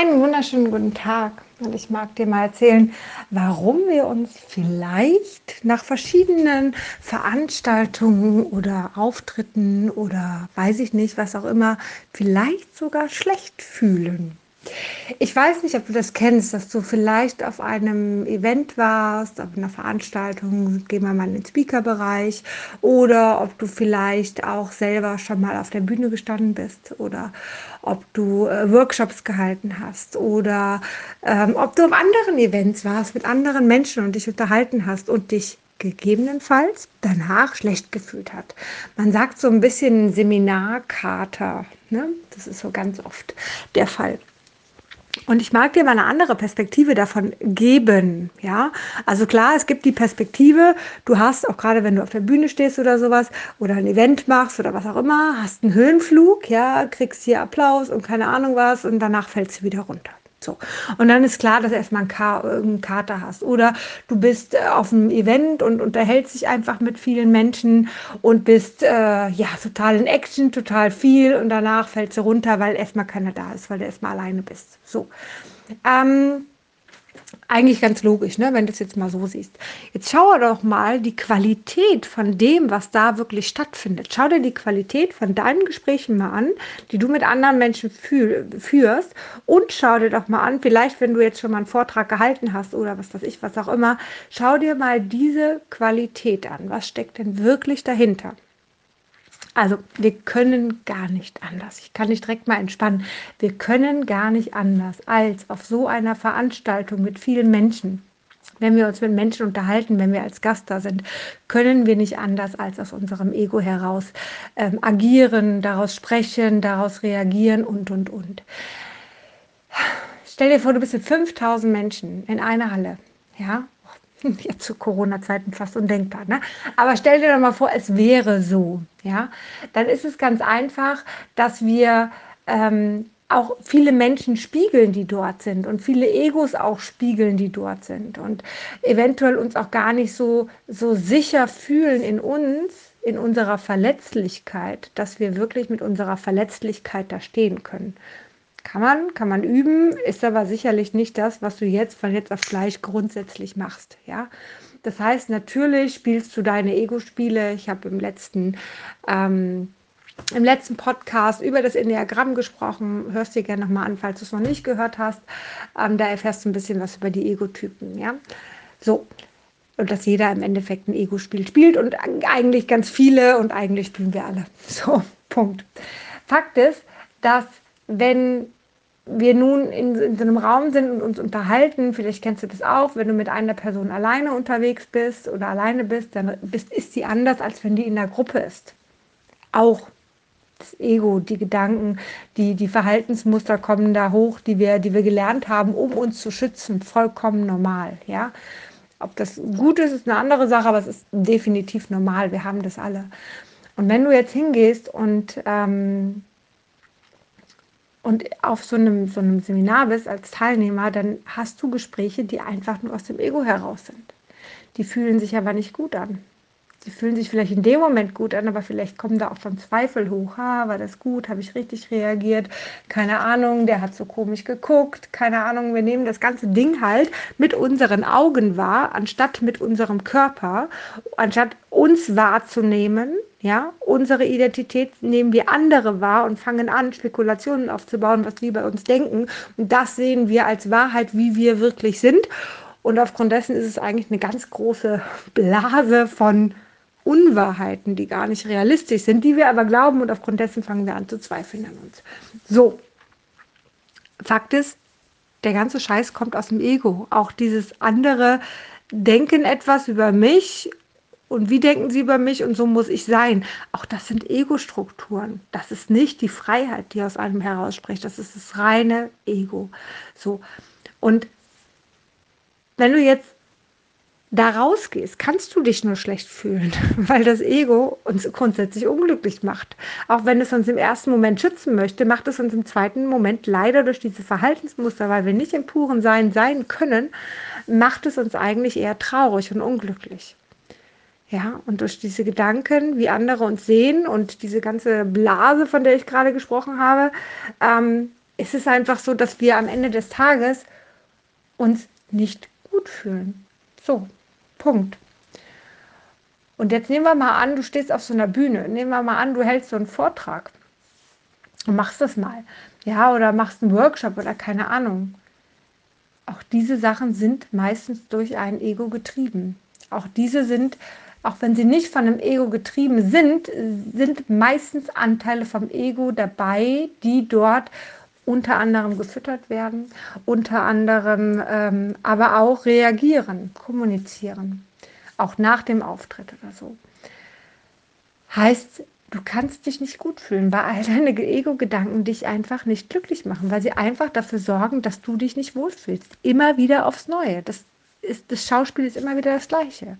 Einen wunderschönen guten Tag und ich mag dir mal erzählen, warum wir uns vielleicht nach verschiedenen Veranstaltungen oder Auftritten oder weiß ich nicht, was auch immer, vielleicht sogar schlecht fühlen. Ich weiß nicht, ob du das kennst, dass du vielleicht auf einem Event warst, auf einer Veranstaltung, gehen wir mal in den Speaker-Bereich, oder ob du vielleicht auch selber schon mal auf der Bühne gestanden bist, oder ob du äh, Workshops gehalten hast, oder ähm, ob du auf anderen Events warst mit anderen Menschen und dich unterhalten hast und dich gegebenenfalls danach schlecht gefühlt hat. Man sagt so ein bisschen Seminarkater. Ne? Das ist so ganz oft der Fall. Und ich mag dir mal eine andere Perspektive davon geben. Ja, also klar, es gibt die Perspektive, du hast auch gerade, wenn du auf der Bühne stehst oder sowas oder ein Event machst oder was auch immer, hast einen Höhenflug, ja, kriegst hier Applaus und keine Ahnung was und danach fällst du wieder runter. So. Und dann ist klar, dass du erstmal einen, Ka einen Kater hast. Oder du bist äh, auf einem Event und unterhältst dich einfach mit vielen Menschen und bist äh, ja total in Action, total viel und danach fällst du runter, weil erstmal keiner da ist, weil du erstmal alleine bist. So. Ähm, eigentlich ganz logisch, ne, wenn du es jetzt mal so siehst. Jetzt schau doch mal die Qualität von dem, was da wirklich stattfindet. Schau dir die Qualität von deinen Gesprächen mal an, die du mit anderen Menschen führst und schau dir doch mal an, vielleicht wenn du jetzt schon mal einen Vortrag gehalten hast oder was weiß ich, was auch immer, schau dir mal diese Qualität an. Was steckt denn wirklich dahinter? Also wir können gar nicht anders. Ich kann nicht direkt mal entspannen. Wir können gar nicht anders als auf so einer Veranstaltung mit vielen Menschen. Wenn wir uns mit Menschen unterhalten, wenn wir als Gast da sind, können wir nicht anders als aus unserem Ego heraus ähm, agieren, daraus sprechen, daraus reagieren und, und, und. Stell dir vor, du bist mit 5000 Menschen in einer Halle. Ja, jetzt zu Corona-Zeiten fast undenkbar, ne? Aber stell dir doch mal vor, es wäre so, ja? Dann ist es ganz einfach, dass wir ähm, auch viele Menschen spiegeln, die dort sind und viele Egos auch spiegeln, die dort sind und eventuell uns auch gar nicht so, so sicher fühlen in uns, in unserer Verletzlichkeit, dass wir wirklich mit unserer Verletzlichkeit da stehen können. Kann man, kann man üben, ist aber sicherlich nicht das, was du jetzt von jetzt auf gleich grundsätzlich machst. Ja? Das heißt, natürlich spielst du deine Ego-Spiele. Ich habe im letzten ähm, im letzten Podcast über das Enneagramm gesprochen. Hörst dir gerne nochmal an, falls du es noch nicht gehört hast. Ähm, da erfährst du ein bisschen was über die Ego-Typen. Ja? So. Und dass jeder im Endeffekt ein Ego-Spiel spielt und eigentlich ganz viele und eigentlich spielen wir alle. So, Punkt. Fakt ist, dass wenn wir nun in, in, so einem Raum sind und uns unterhalten, vielleicht kennst du das auch, wenn du mit einer Person alleine unterwegs bist oder alleine bist, dann bist, ist sie anders, als wenn die in der Gruppe ist. Auch das Ego, die Gedanken, die, die Verhaltensmuster kommen da hoch, die wir, die wir gelernt haben, um uns zu schützen, vollkommen normal. Ja? Ob das gut ist, ist eine andere Sache, aber es ist definitiv normal. Wir haben das alle. Und wenn du jetzt hingehst und ähm, und auf so einem, so einem Seminar bist als Teilnehmer, dann hast du Gespräche, die einfach nur aus dem Ego heraus sind. Die fühlen sich aber nicht gut an. Sie fühlen sich vielleicht in dem Moment gut an, aber vielleicht kommen da auch schon Zweifel hoch. Ha, war das gut? Habe ich richtig reagiert? Keine Ahnung, der hat so komisch geguckt. Keine Ahnung, wir nehmen das ganze Ding halt mit unseren Augen wahr, anstatt mit unserem Körper, anstatt uns wahrzunehmen ja, unsere Identität nehmen wir andere wahr und fangen an, Spekulationen aufzubauen, was wir bei uns denken. Und das sehen wir als Wahrheit, wie wir wirklich sind. Und aufgrund dessen ist es eigentlich eine ganz große Blase von Unwahrheiten, die gar nicht realistisch sind, die wir aber glauben und aufgrund dessen fangen wir an zu zweifeln an uns. So, Fakt ist, der ganze Scheiß kommt aus dem Ego. Auch dieses andere Denken etwas über mich und wie denken sie über mich und so muss ich sein. Auch das sind Ego-Strukturen. Das ist nicht die Freiheit, die aus einem herausspricht. Das ist das reine Ego. So. Und wenn du jetzt da rausgehst, kannst du dich nur schlecht fühlen, weil das Ego uns grundsätzlich unglücklich macht. Auch wenn es uns im ersten Moment schützen möchte, macht es uns im zweiten Moment leider durch diese Verhaltensmuster, weil wir nicht im puren Sein sein können, macht es uns eigentlich eher traurig und unglücklich. Ja, und durch diese Gedanken, wie andere uns sehen und diese ganze Blase, von der ich gerade gesprochen habe, ähm, es ist einfach so, dass wir am Ende des Tages uns nicht gut fühlen. So, Punkt. Und jetzt nehmen wir mal an, du stehst auf so einer Bühne. Nehmen wir mal an, du hältst so einen Vortrag und machst das mal. Ja, oder machst einen Workshop oder keine Ahnung. Auch diese Sachen sind meistens durch ein Ego getrieben. Auch diese sind, auch wenn sie nicht von einem Ego getrieben sind, sind meistens Anteile vom Ego dabei, die dort unter anderem gefüttert werden, unter anderem ähm, aber auch reagieren, kommunizieren, auch nach dem Auftritt oder so. Heißt, du kannst dich nicht gut fühlen, weil all deine Ego-Gedanken dich einfach nicht glücklich machen, weil sie einfach dafür sorgen, dass du dich nicht wohlfühlst. Immer wieder aufs Neue. Das, ist, das Schauspiel ist immer wieder das Gleiche.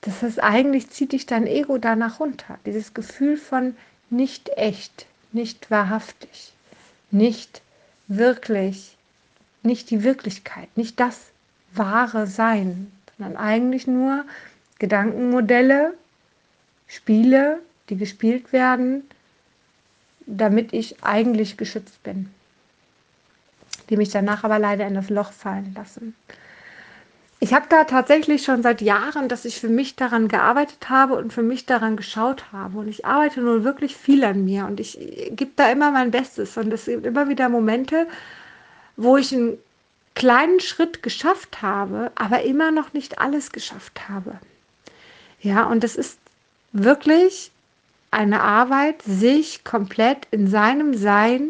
Das heißt, eigentlich zieht dich dein Ego danach runter. Dieses Gefühl von nicht echt, nicht wahrhaftig nicht wirklich, nicht die Wirklichkeit, nicht das wahre Sein, sondern eigentlich nur Gedankenmodelle, Spiele, die gespielt werden, damit ich eigentlich geschützt bin, die mich danach aber leider in das Loch fallen lassen. Ich habe da tatsächlich schon seit Jahren, dass ich für mich daran gearbeitet habe und für mich daran geschaut habe. Und ich arbeite nun wirklich viel an mir und ich gebe da immer mein Bestes. Und es gibt immer wieder Momente, wo ich einen kleinen Schritt geschafft habe, aber immer noch nicht alles geschafft habe. Ja, und es ist wirklich eine Arbeit, sich komplett in seinem Sein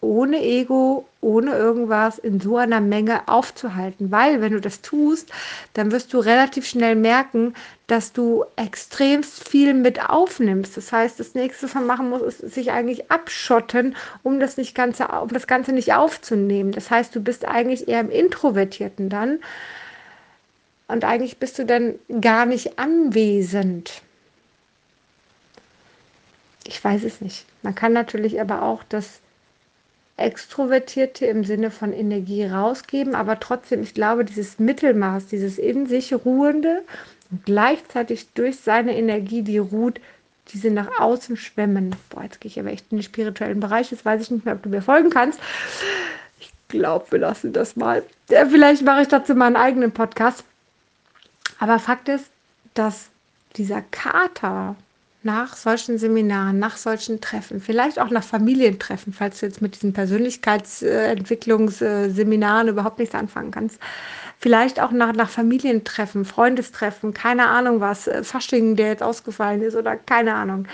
ohne Ego, ohne irgendwas in so einer Menge aufzuhalten. Weil wenn du das tust, dann wirst du relativ schnell merken, dass du extrem viel mit aufnimmst. Das heißt, das nächste, was man machen muss, ist sich eigentlich abschotten, um das, nicht Ganze, um das Ganze nicht aufzunehmen. Das heißt, du bist eigentlich eher im Introvertierten dann. Und eigentlich bist du dann gar nicht anwesend. Ich weiß es nicht. Man kann natürlich aber auch das Extrovertierte im Sinne von Energie rausgeben, aber trotzdem, ich glaube, dieses Mittelmaß, dieses in sich ruhende und gleichzeitig durch seine Energie, die ruht, diese nach außen schwemmen. Boah, jetzt gehe ich aber echt in den spirituellen Bereich, jetzt weiß ich nicht mehr, ob du mir folgen kannst. Ich glaube, wir lassen das mal. Vielleicht mache ich dazu mal einen eigenen Podcast. Aber Fakt ist, dass dieser Kater, nach solchen Seminaren, nach solchen Treffen, vielleicht auch nach Familientreffen, falls du jetzt mit diesen Persönlichkeitsentwicklungsseminaren überhaupt nichts anfangen kannst, vielleicht auch nach, nach Familientreffen, Freundestreffen, keine Ahnung was, äh, Fasching, der jetzt ausgefallen ist oder keine Ahnung.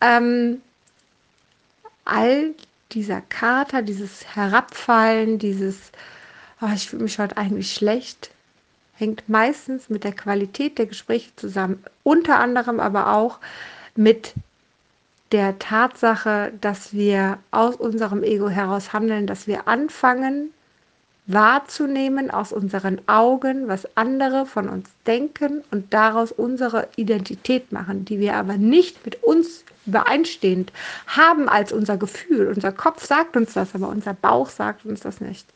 Ähm, all dieser Kater, dieses Herabfallen, dieses, oh, ich fühle mich heute eigentlich schlecht, hängt meistens mit der Qualität der Gespräche zusammen. Unter anderem aber auch mit der Tatsache, dass wir aus unserem Ego heraus handeln, dass wir anfangen wahrzunehmen aus unseren Augen, was andere von uns denken und daraus unsere Identität machen, die wir aber nicht mit uns übereinstehend haben als unser Gefühl. Unser Kopf sagt uns das, aber unser Bauch sagt uns das nicht.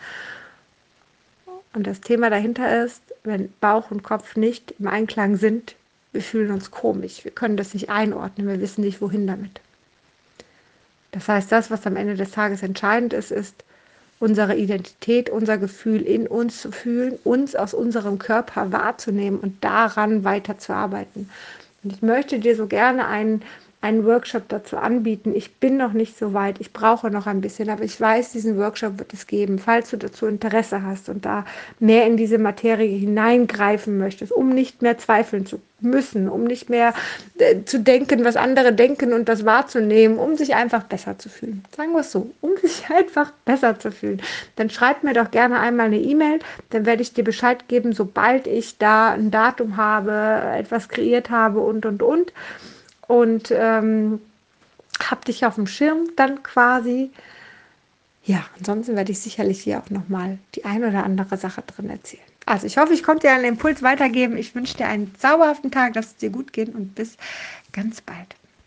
Und das Thema dahinter ist, wenn Bauch und Kopf nicht im Einklang sind, wir fühlen uns komisch, wir können das nicht einordnen, wir wissen nicht, wohin damit. Das heißt, das, was am Ende des Tages entscheidend ist, ist unsere Identität, unser Gefühl in uns zu fühlen, uns aus unserem Körper wahrzunehmen und daran weiterzuarbeiten. Und ich möchte dir so gerne einen einen Workshop dazu anbieten. Ich bin noch nicht so weit, ich brauche noch ein bisschen, aber ich weiß, diesen Workshop wird es geben, falls du dazu Interesse hast und da mehr in diese Materie hineingreifen möchtest, um nicht mehr zweifeln zu müssen, um nicht mehr äh, zu denken, was andere denken und das wahrzunehmen, um sich einfach besser zu fühlen. Sagen wir es so, um sich einfach besser zu fühlen. Dann schreib mir doch gerne einmal eine E-Mail, dann werde ich dir Bescheid geben, sobald ich da ein Datum habe, etwas kreiert habe und und und und ähm, habe dich auf dem Schirm dann quasi. Ja, ansonsten werde ich sicherlich hier auch nochmal die ein oder andere Sache drin erzählen. Also ich hoffe, ich konnte dir einen Impuls weitergeben. Ich wünsche dir einen zauberhaften Tag, dass es dir gut geht und bis ganz bald.